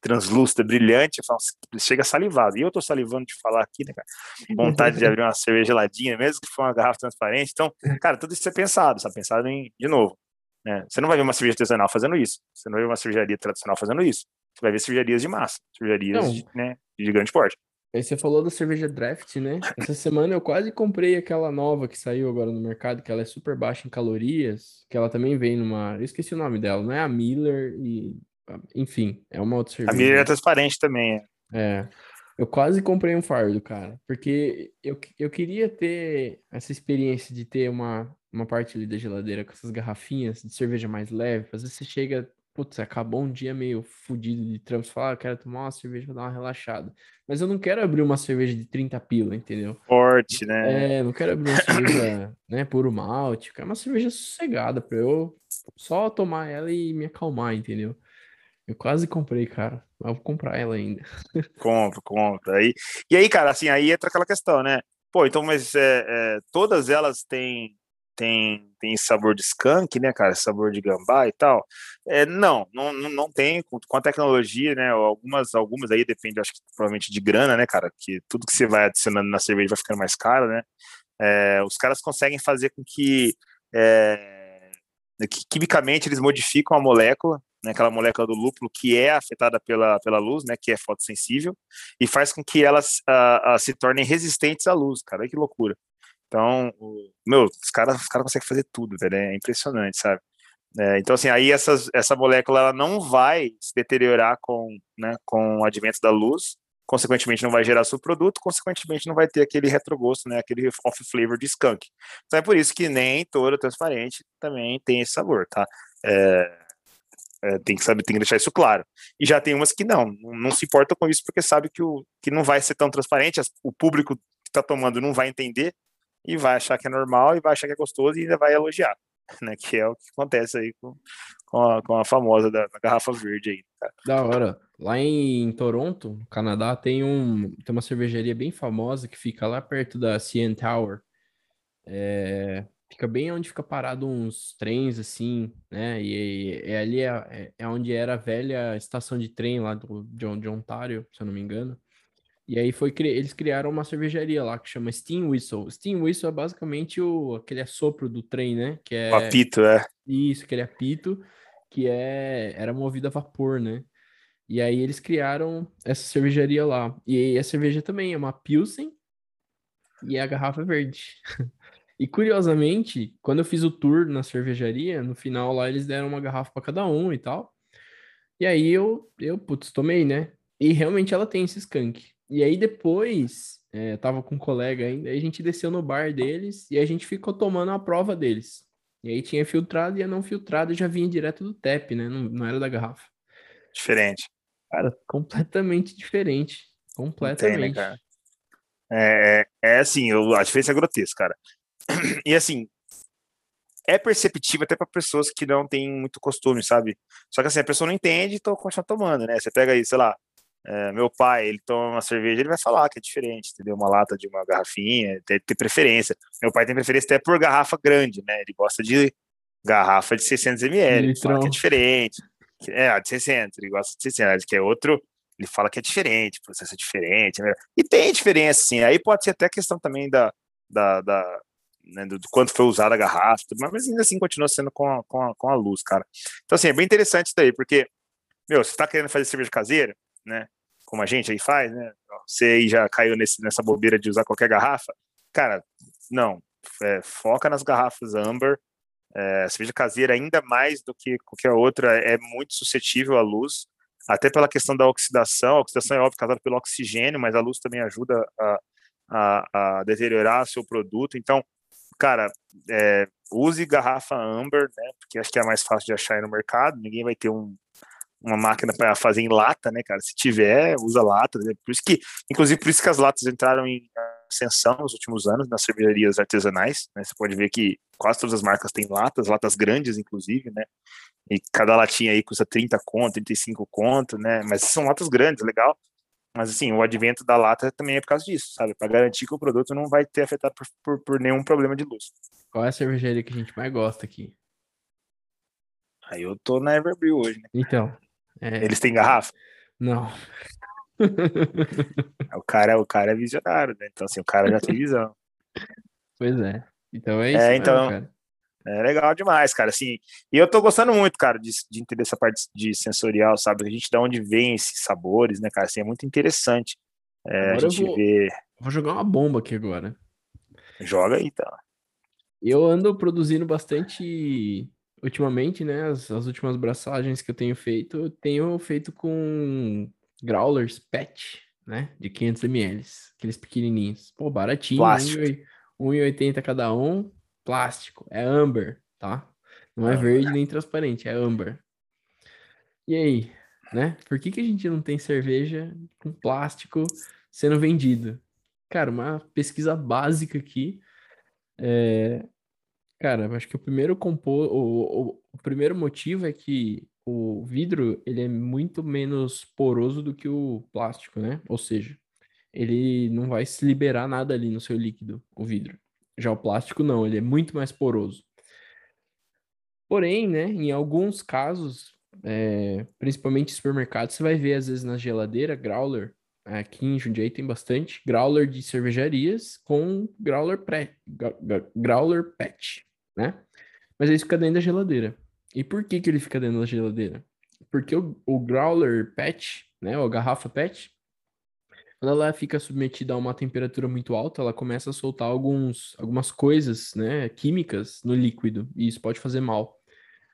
translúcida, brilhante, falo, chega salivado. E eu tô salivando de falar aqui, né, cara? Vontade de abrir uma cerveja geladinha, mesmo que for uma garrafa transparente. Então, cara, tudo isso é pensado, sabe? Pensado em, de novo. Né? Você não vai ver uma cerveja artesanal fazendo isso. Você não vai ver uma cervejaria tradicional fazendo isso. Você vai ver cervejarias de massa, cervejarias de, né, de grande porte. Aí você falou da cerveja draft, né? Essa semana eu quase comprei aquela nova que saiu agora no mercado, que ela é super baixa em calorias, que ela também vem numa. Eu esqueci o nome dela, não é a Miller e. Enfim, é uma outra cerveja. A Miller é transparente também. É. é. Eu quase comprei um fardo, cara, porque eu, eu queria ter essa experiência de ter uma, uma parte ali da geladeira com essas garrafinhas de cerveja mais leve. Às vezes você chega putz, acabou um dia meio fodido de trampo, você fala, ah, quero tomar uma cerveja pra dar uma relaxada. Mas eu não quero abrir uma cerveja de 30 pila, entendeu? Forte, né? É, não quero abrir uma cerveja, né, puro malte, quero uma cerveja sossegada pra eu só tomar ela e me acalmar, entendeu? Eu quase comprei, cara. Mas vou comprar ela ainda. Compro, compro. Aí, e aí, cara, assim, aí entra aquela questão, né? Pô, então, mas é, é, todas elas têm tem, tem sabor de skunk, né, cara? Sabor de gambá e tal. É, não, não, não tem. Com, a tecnologia, né? Algumas, algumas aí depende, acho que provavelmente de grana, né, cara? Que tudo que você vai adicionando na cerveja vai ficando mais caro, né? É, os caras conseguem fazer com que, é, que quimicamente eles modificam a molécula, né, aquela molécula do lúpulo que é afetada pela, pela luz, né, que é fotossensível, e faz com que elas uh, uh, se tornem resistentes à luz, cara. Que loucura. Então, meu, os caras os cara conseguem fazer tudo, velho, é impressionante, sabe? É, então, assim, aí essas, essa molécula ela não vai se deteriorar com, né, com o advento da luz, consequentemente não vai gerar subproduto, consequentemente não vai ter aquele retrogosto, né, aquele off flavor de skunk. Então é por isso que nem toda transparente também tem esse sabor, tá? É, é, tem que saber, tem que deixar isso claro. E já tem umas que não, não se importa com isso porque sabe que, o, que não vai ser tão transparente, o público que está tomando não vai entender, e vai achar que é normal e vai achar que é gostoso e ainda vai elogiar, né? Que é o que acontece aí com, com, a, com a famosa da, da garrafa verde aí. Cara. Da hora. Lá em Toronto, Canadá, tem, um, tem uma cervejaria bem famosa que fica lá perto da CN Tower. É, fica bem onde fica parado uns trens, assim, né? E, e, e ali é, é, é, onde era a velha estação de trem lá do, de, de Ontário, se eu não me engano. E aí foi eles criaram uma cervejaria lá que chama Steam Whistle. Steam Whistle é basicamente o aquele assopro do trem, né? Que é o apito, é. Isso, aquele apito que é era movido a vapor, né? E aí eles criaram essa cervejaria lá. E a cerveja também é uma Pilsen e a garrafa é verde. e curiosamente, quando eu fiz o tour na cervejaria, no final lá eles deram uma garrafa para cada um e tal. E aí eu, eu, putz, tomei, né? E realmente ela tem esse skunk. E aí depois, é, tava com um colega ainda, aí a gente desceu no bar deles e a gente ficou tomando a prova deles. E aí tinha filtrado e a não filtrada já vinha direto do TEP, né? Não, não era da garrafa. Diferente. Cara, completamente diferente. Completamente. Tem, né, cara? É, é, é assim, a diferença é grotesca, cara. E assim, é perceptível até para pessoas que não têm muito costume, sabe? Só que assim, a pessoa não entende e então continua tomando, né? Você pega aí, sei lá, é, meu pai, ele toma uma cerveja, ele vai falar que é diferente, entendeu? Uma lata de uma garrafinha, tem, tem preferência. Meu pai tem preferência até por garrafa grande, né? Ele gosta de garrafa de 600 ml, ele fala que é diferente. É, de 600, ele gosta de 600, que é outro, ele fala que é diferente, processo é diferente. Né? E tem diferença, sim. Aí pode ser até questão também da, da, da né, do, do, quanto foi usada a garrafa, mas ainda assim continua sendo com a, com, a, com a luz, cara. Então, assim, é bem interessante isso daí, porque meu, você tá querendo fazer cerveja caseira, né? Como a gente aí faz, né? Você aí já caiu nesse, nessa bobeira de usar qualquer garrafa. Cara, não. É, foca nas garrafas Amber. É, a cerveja caseira, ainda mais do que qualquer outra, é muito suscetível à luz, até pela questão da oxidação. A oxidação é óbvio causada pelo oxigênio, mas a luz também ajuda a, a, a deteriorar seu produto. Então, cara, é, use garrafa Amber, né? Porque acho que é mais fácil de achar aí no mercado. Ninguém vai ter um, uma máquina para fazer em lata, né, cara? Se tiver, usa lata. Né? Por isso que, inclusive, por isso que as latas entraram em ascensão nos últimos anos nas cervejarias artesanais. Né? Você pode ver que quase todas as marcas têm latas, latas grandes, inclusive, né? E cada latinha aí custa 30 conto, 35 conto, né? Mas são latas grandes, legal. Mas assim, o advento da lata também é por causa disso, sabe? Para garantir que o produto não vai ter afetado por, por, por nenhum problema de luz. Qual é a cervejaria que a gente mais gosta aqui? Aí eu tô na Everbrew hoje, né? Então. É... Eles têm garrafa? Não. o cara, o cara é visionário, né? Então, assim, o cara já tem visão. Pois é. Então é isso. É, então. É legal demais, cara. Assim, e eu tô gostando muito, cara, de, de entender essa parte de sensorial, sabe? A gente de onde vem esses sabores, né, cara? Assim, é muito interessante. É, a gente vou, vê. Vou jogar uma bomba aqui agora. Joga aí, então. Eu ando produzindo bastante ultimamente, né? As, as últimas braçagens que eu tenho feito, eu tenho feito com growlers PET, né? De 500 ml, aqueles pequenininhos. Pô, baratinho, 1,80 cada um, plástico, é amber, tá? Não é verde nem transparente, é amber. E aí, né? Por que, que a gente não tem cerveja com plástico sendo vendido? Cara, uma pesquisa básica aqui. É... Cara, acho que o primeiro compô... o, o, o primeiro motivo é que o vidro ele é muito menos poroso do que o plástico, né? Ou seja, ele não vai se liberar nada ali no seu líquido, o vidro. Já o plástico não, ele é muito mais poroso. Porém, né, em alguns casos, é, principalmente em supermercados, você vai ver às vezes na geladeira growler. Aqui em Jundiaí tem bastante growler de cervejarias com growler, pré, growler pet, né? Mas isso fica dentro da geladeira. E por que, que ele fica dentro da geladeira? Porque o, o growler pet, né, ou a garrafa pet, quando ela fica submetida a uma temperatura muito alta, ela começa a soltar alguns, algumas coisas, né, químicas no líquido, e isso pode fazer mal.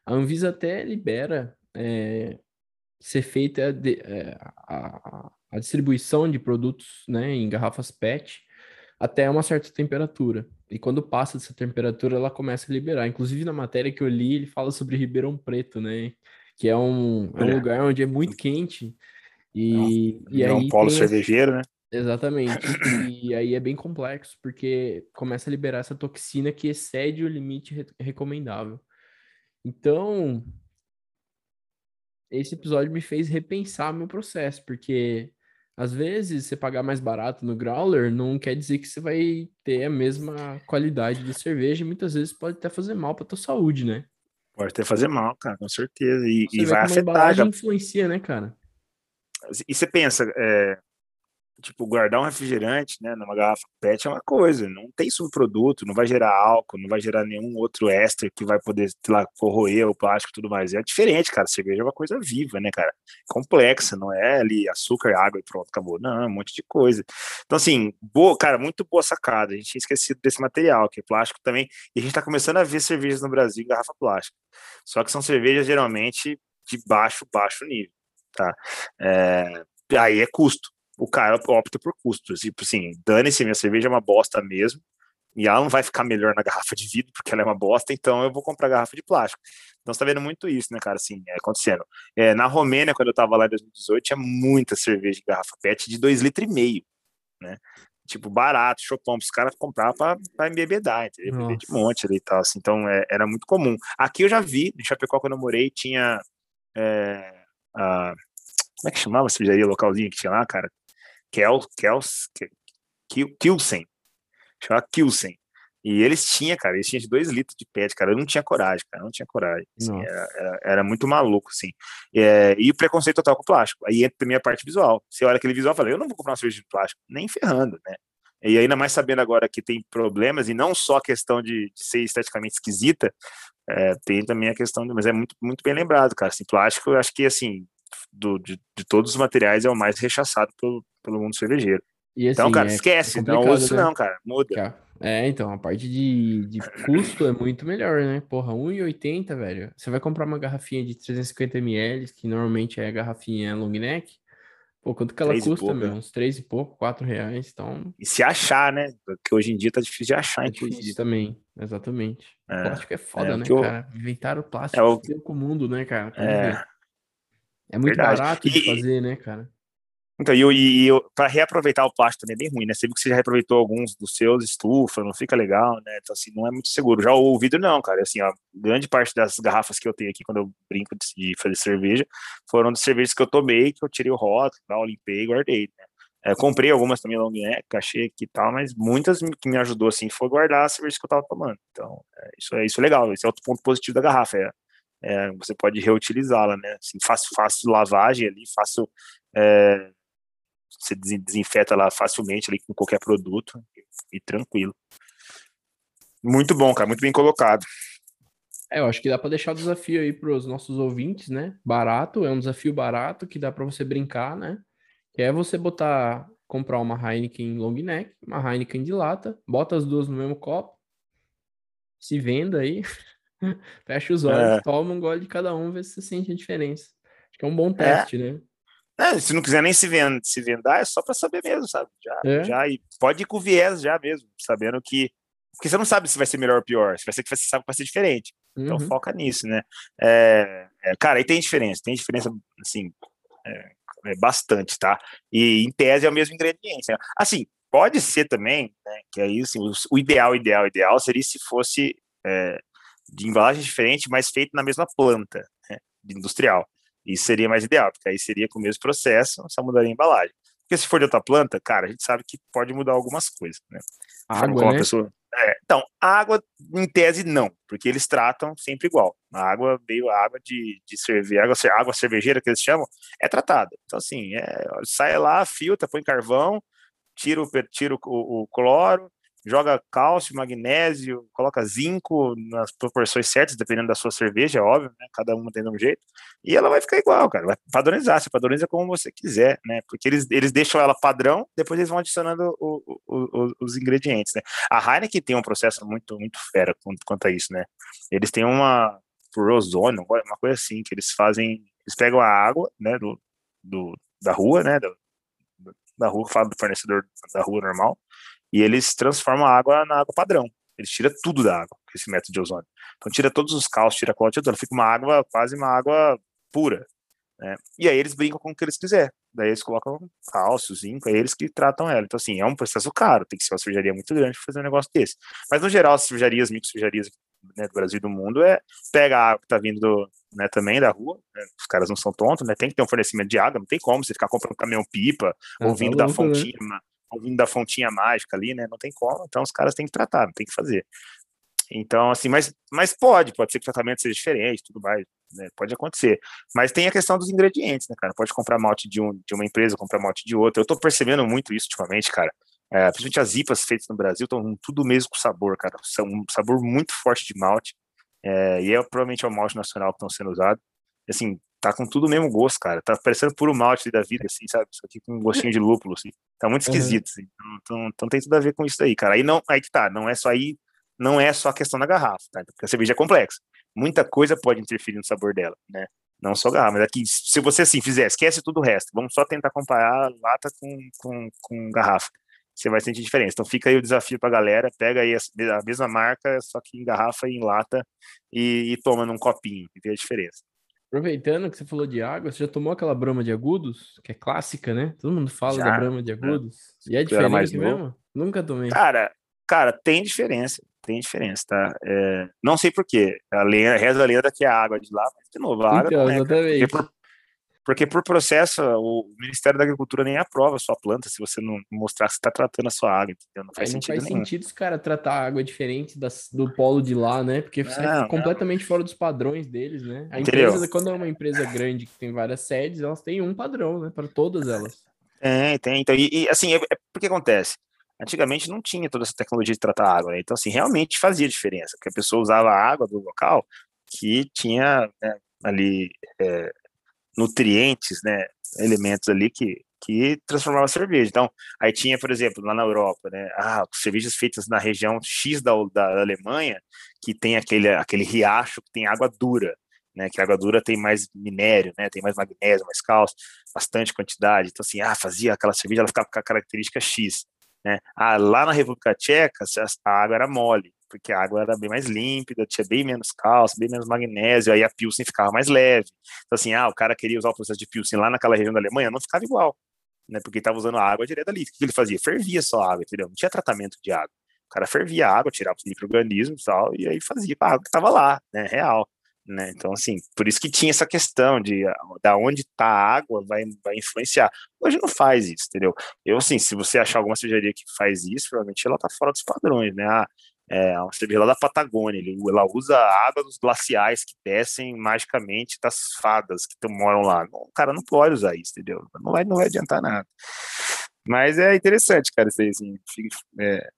A Anvisa até libera é, ser feita é, a, a, distribuição de produtos né, em garrafas PET até uma certa temperatura. E quando passa dessa temperatura, ela começa a liberar. Inclusive, na matéria que eu li, ele fala sobre Ribeirão Preto, né? Que é um, é um lugar onde é muito quente. E, é e é um polo cervejeiro, né? Exatamente. E aí é bem complexo, porque começa a liberar essa toxina que excede o limite re recomendável. Então, esse episódio me fez repensar meu processo, porque às vezes, você pagar mais barato no growler não quer dizer que você vai ter a mesma qualidade de cerveja. E muitas vezes pode até fazer mal para tua saúde, né? Pode até fazer mal, cara, com certeza. E, e vai afetar. Já... influencia, né, cara? E você pensa, é, tipo, guardar um refrigerante, né, numa garrafa PET é uma coisa, não tem subproduto, não vai gerar álcool, não vai gerar nenhum outro éster que vai poder, sei lá, corroer o plástico e tudo mais. É diferente, cara. Cerveja é uma coisa viva, né, cara? Complexa, não é ali açúcar, água e pronto, acabou. Não, é um monte de coisa. Então, assim, boa, cara, muito boa sacada. A gente tinha esquecido desse material, que é plástico também. E a gente tá começando a ver cervejas no Brasil em garrafa plástica. Só que são cervejas geralmente de baixo, baixo nível, tá? É, aí é custo o cara opta por custos. Tipo assim, dane-se, minha cerveja é uma bosta mesmo, e ela não vai ficar melhor na garrafa de vidro, porque ela é uma bosta, então eu vou comprar garrafa de plástico. Então você tá vendo muito isso, né, cara, assim, é, acontecendo. É, na Romênia, quando eu tava lá em 2018, tinha muita cerveja de garrafa PET de 2,5 litros, e meio, né? Tipo, barato, chopão, os caras compravam pra, pra embebedar, entendeu? Beber de monte ali e tal, assim, então é, era muito comum. Aqui eu já vi, em Chapecó, quando eu morei, tinha é, a, como é que chamava a cervejaria localzinha que tinha lá, cara? Kel, Kels, Kilsen, chamava Kilsen. E eles tinham, cara, eles tinham de dois litros de pet, cara. Eu não tinha coragem, cara, eu não tinha coragem. Assim, era, era, era, muito maluco, assim. É, e o preconceito total com o plástico. Aí entra também a parte visual. Você olha aquele visual e fala, eu não vou comprar uma cerveja de plástico, nem ferrando, né? E ainda mais sabendo agora que tem problemas, e não só a questão de, de ser esteticamente esquisita, é, tem também a questão, de, mas é muito, muito bem lembrado, cara. Assim, plástico, eu acho que, assim, do, de, de, todos os materiais, é o mais rechaçado pelo, pelo mundo cervejeiro. Assim, então, cara, é, esquece. É não usa né? não, cara. Muda. É, então, a parte de, de custo é muito melhor, né? Porra, 1,80, velho. Você vai comprar uma garrafinha de 350ml, que normalmente é a garrafinha long neck. Pô, quanto que ela custa, pouco, meu? Né? Uns 3 e pouco, 4 reais, então... E se achar, né? Porque hoje em dia tá difícil de achar, é difícil também, exatamente. É, plástico é foda, é, né, eu... cara? Inventaram plástico é o... com o mundo, né, cara? É... é muito Verdade. barato de fazer, né, cara? Então, e, e, para reaproveitar o plástico também é bem ruim, né? Você viu que você já reaproveitou alguns dos seus, estufa, não fica legal, né? Então, assim, não é muito seguro. Já o vidro, não, cara. Assim, ó, grande parte das garrafas que eu tenho aqui quando eu brinco de fazer cerveja foram de cervejas que eu tomei, que eu tirei o rótulo, tal, limpei e guardei, né? É, comprei algumas também long neck, achei aqui e tal, mas muitas que me ajudou, assim, foi guardar as cervejas que eu tava tomando. Então, é, isso, é, isso é legal. Esse é outro ponto positivo da garrafa, é, é você pode reutilizá-la, né? Assim, fácil, fácil lavagem ali, fácil... É, você desinfeta lá facilmente ali com qualquer produto e, tranquilo. Muito bom, cara, muito bem colocado. É, eu acho que dá para deixar o desafio aí para os nossos ouvintes, né? Barato, é um desafio barato que dá para você brincar, né? Que é você botar, comprar uma Heineken long neck, uma Heineken de lata, bota as duas no mesmo copo, se venda aí, fecha os olhos, é. toma um gole de cada um, vê se você sente a diferença. Acho que é um bom é. teste, é. né? É, se não quiser nem se, vend se vendar, é só para saber mesmo, sabe? Já, é. já, e pode ir com viés já mesmo, sabendo que. Porque você não sabe se vai ser melhor ou pior, se vai ser que você sabe que vai ser diferente. Então uhum. foca nisso, né? É, é, cara, aí tem diferença, tem diferença, assim, é, é bastante, tá? E em tese é o mesmo ingrediente. Né? Assim, pode ser também, né, que aí, assim, o, o ideal, ideal, ideal seria se fosse é, de embalagem diferente, mas feito na mesma planta né, industrial. Isso seria mais ideal, porque aí seria com o mesmo processo, só mudaria a embalagem. Porque se for de outra planta, cara, a gente sabe que pode mudar algumas coisas, né? Água, né? Pessoa... É, então, água, em tese, não, porque eles tratam sempre igual. A água veio a água de, de cerveja, água, água cervejeira que eles chamam, é tratada. Então, assim, é, sai lá, filtra, põe carvão, tira o, tira o, o, o cloro, joga cálcio, magnésio, coloca zinco nas proporções certas, dependendo da sua cerveja, óbvio, né? Cada uma tem um jeito, e ela vai ficar igual, cara, vai padronizar, você padroniza como você quiser, né? Porque eles, eles deixam ela padrão, depois eles vão adicionando o, o, o, os ingredientes, né? A Heineken tem um processo muito, muito fera quanto a isso, né? Eles têm uma, por ozônio, uma coisa assim, que eles fazem, eles pegam a água, né, do, do da rua, né, do, da rua, fala do fornecedor da rua normal, e eles transformam a água na água padrão. Eles tiram tudo da água, com esse método de ozônio. Então tira todos os cálcios, tira a cloro, tira tudo. Fica uma água, quase uma água pura. Né? E aí eles brincam com o que eles quiserem. Daí eles colocam cálcio, zinco, é eles que tratam ela. Então, assim, é um processo caro, tem que ser uma cervejaria muito grande para fazer um negócio desse. Mas, no geral, as cervejarias, micro cervejarias né, do Brasil e do mundo, é pega a água que está vindo do, né, também da rua, né, os caras não são tontos, né, tem que ter um fornecimento de água, não tem como você ficar comprando caminhão-pipa, ah, ou vindo tá da fontinha, né? Vindo da fontinha mágica ali, né? Não tem como, então os caras têm que tratar, não tem que fazer. Então, assim, mas, mas pode, pode ser que o tratamento seja diferente, tudo mais, né? Pode acontecer. Mas tem a questão dos ingredientes, né, cara? Pode comprar malte de, um, de uma empresa, comprar malte de outra. Eu tô percebendo muito isso ultimamente, cara. É, principalmente as IPAs feitas no Brasil estão tudo mesmo com sabor, cara. São um sabor muito forte de malte. É, e é provavelmente é o malte nacional que estão sendo usado. Assim, tá com tudo o mesmo gosto, cara. Tá parecendo puro malte da vida, assim, sabe? Isso aqui com um gostinho de lúpulo, assim. Tá muito esquisito, assim. Então, então, então, tem tudo a ver com isso aí, cara. Aí não, aí que tá, não é só aí, não é só a questão da garrafa, tá? Porque a cerveja é complexa. Muita coisa pode interferir no sabor dela, né? Não só garrafa, mas aqui, se você assim fizer, esquece tudo o resto. Vamos só tentar comparar lata com, com, com garrafa. Você vai sentir diferença. Então fica aí o desafio pra galera, pega aí a, a mesma marca, só que em garrafa e em lata, e, e toma num copinho, e vê a diferença. Aproveitando que você falou de água, você já tomou aquela brama de agudos, que é clássica, né? Todo mundo fala já, da brama de agudos. É. E é diferente mesmo? Nunca tomei. Cara, cara, tem diferença. Tem diferença, tá? É, não sei porquê. A lenda, reza a lenda que é a água de lá, mas de novo, a água então, não é, exatamente. Por, porque por processo, o Ministério da Agricultura nem aprova a sua planta se você não mostrar que você está tratando a sua água, entendeu? Não faz Aí sentido. Não faz nenhum. sentido os caras tratar água diferente das, do polo de lá, né? Porque você é completamente fora dos padrões deles, né? A empresa, quando é uma empresa grande que tem várias sedes, elas têm um padrão, né? Para todas elas. Tem, tem. Então, e, e assim, é, é porque acontece. Antigamente não tinha toda essa tecnologia de tratar água, né? Então, assim, realmente fazia diferença, porque a pessoa usava a água do local que tinha né, ali é, nutrientes, né, elementos ali que, que transformava a cerveja. Então, aí tinha, por exemplo, lá na Europa, né, ah, cervejas feitas na região X da, da Alemanha, que tem aquele, aquele riacho que tem água dura, né, que a água dura tem mais minério, né, tem mais magnésio, mais cálcio, bastante quantidade. Então, assim, ah, fazia aquela cerveja, ela ficava com a característica X. Né? Ah, lá na República Tcheca, a água era mole, porque a água era bem mais límpida, tinha bem menos cálcio, bem menos magnésio, aí a Pilsen ficava mais leve. Então, assim, ah, o cara queria usar o processo de Pilsen lá naquela região da Alemanha, não ficava igual, né? Porque estava usando a água direto ali. O que ele fazia? Fervia só a água, entendeu? Não tinha tratamento de água. O cara fervia a água, tirava os micro-organismos e tal, e aí fazia a água que estava lá, né? Real. Né? Então, assim, por isso que tinha essa questão de da onde está a água vai, vai influenciar. Hoje não faz isso, entendeu? Eu, assim, se você achar alguma cervejaria que faz isso, provavelmente ela está fora dos padrões, né? Ah, é uma cerveja lá da Patagônia, ela usa a água dos glaciais que descem magicamente das fadas que moram lá. O cara não pode usar isso, entendeu? Não vai, não vai adiantar nada. Mas é interessante, cara, isso aí, assim, é,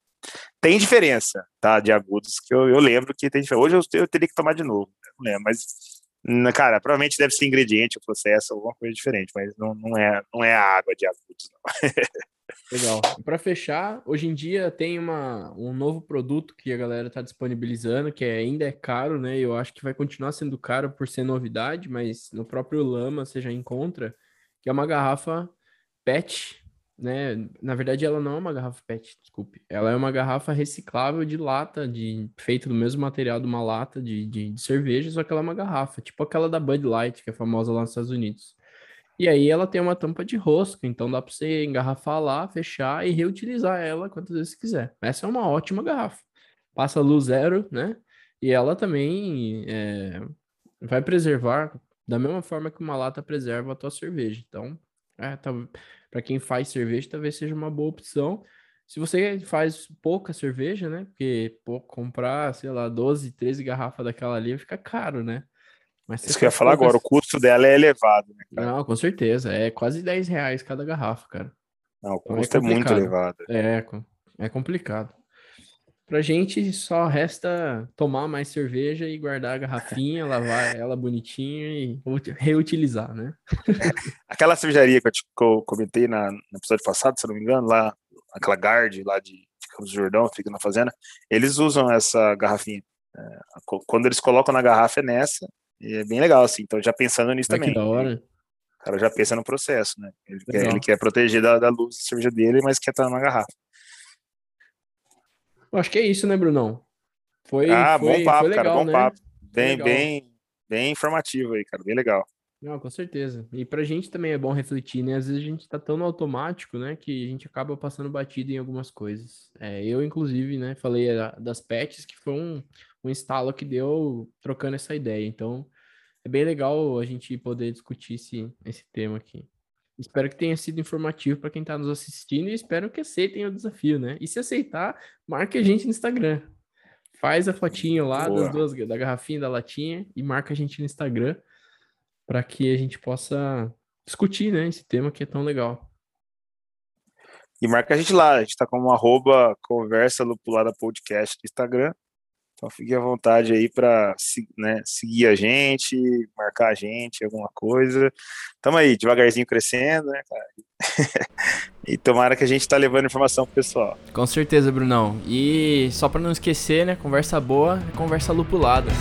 tem diferença, tá? De agudos, que eu, eu lembro que tem diferença. Hoje eu, eu teria que tomar de novo, né, mas, cara, provavelmente deve ser ingrediente, o processo, alguma coisa diferente, mas não, não, é, não é a água de agudos. Legal. Para fechar, hoje em dia tem uma, um novo produto que a galera está disponibilizando, que ainda é caro, né? Eu acho que vai continuar sendo caro por ser novidade, mas no próprio Lama você já encontra, que é uma garrafa PET né? Na verdade, ela não é uma garrafa PET, desculpe. Ela é uma garrafa reciclável de lata, de feita do mesmo material de uma lata de, de, de, cerveja, só que ela é uma garrafa, tipo aquela da Bud Light, que é famosa lá nos Estados Unidos. E aí ela tem uma tampa de rosca, então dá para você engarrafar lá, fechar e reutilizar ela quantas vezes quiser. Essa é uma ótima garrafa. Passa luz zero, né? E ela também é, vai preservar da mesma forma que uma lata preserva a tua cerveja. Então, é, tá, para quem faz cerveja, talvez seja uma boa opção. Se você faz pouca cerveja, né? Porque pô, comprar, sei lá, 12, 13 garrafas daquela ali fica caro, né? Mas Isso que eu ia falar agora, o custo dela é elevado, né, cara? Não, com certeza. É quase 10 reais cada garrafa, cara. Não, o custo então é, é muito elevado. É, é complicado. Pra gente só resta tomar mais cerveja e guardar a garrafinha, lavar ela bonitinha e reutilizar, né? Aquela cervejaria que eu, te, que eu comentei na, no episódio passado, se não me engano, lá, aquela Guard lá de, de Campos do Jordão, fica na fazenda, eles usam essa garrafinha. É, quando eles colocam na garrafa é nessa, e é bem legal, assim. Então, já pensando nisso também. Que da hora. O cara já pensa no processo, né? Ele, quer, ele quer, proteger da, da luz da cerveja dele, mas quer estar numa garrafa. Eu acho que é isso, né, Brunão? Foi, ah, foi, bom papo, foi legal, cara, bom né? papo. Bem, bem, bem informativo aí, cara, bem legal. Não, com certeza. E pra gente também é bom refletir, né? Às vezes a gente tá tão no automático, né, que a gente acaba passando batido em algumas coisas. É, eu, inclusive, né, falei das pets, que foi um, um instalo que deu trocando essa ideia. Então, é bem legal a gente poder discutir esse, esse tema aqui. Espero que tenha sido informativo para quem está nos assistindo e espero que aceitem o desafio, né? E se aceitar, marque a gente no Instagram. Faz a fotinho lá das duas, da garrafinha da latinha e marca a gente no Instagram para que a gente possa discutir, né, esse tema que é tão legal. E marca a gente lá, a gente está como arroba conversa lupulada podcast no Instagram. Então fique à vontade aí para né, seguir a gente, marcar a gente, alguma coisa. Tamo aí, devagarzinho crescendo, né, cara? e tomara que a gente tá levando informação pro pessoal. Com certeza, Brunão. E só para não esquecer, né, conversa boa é conversa lupulada.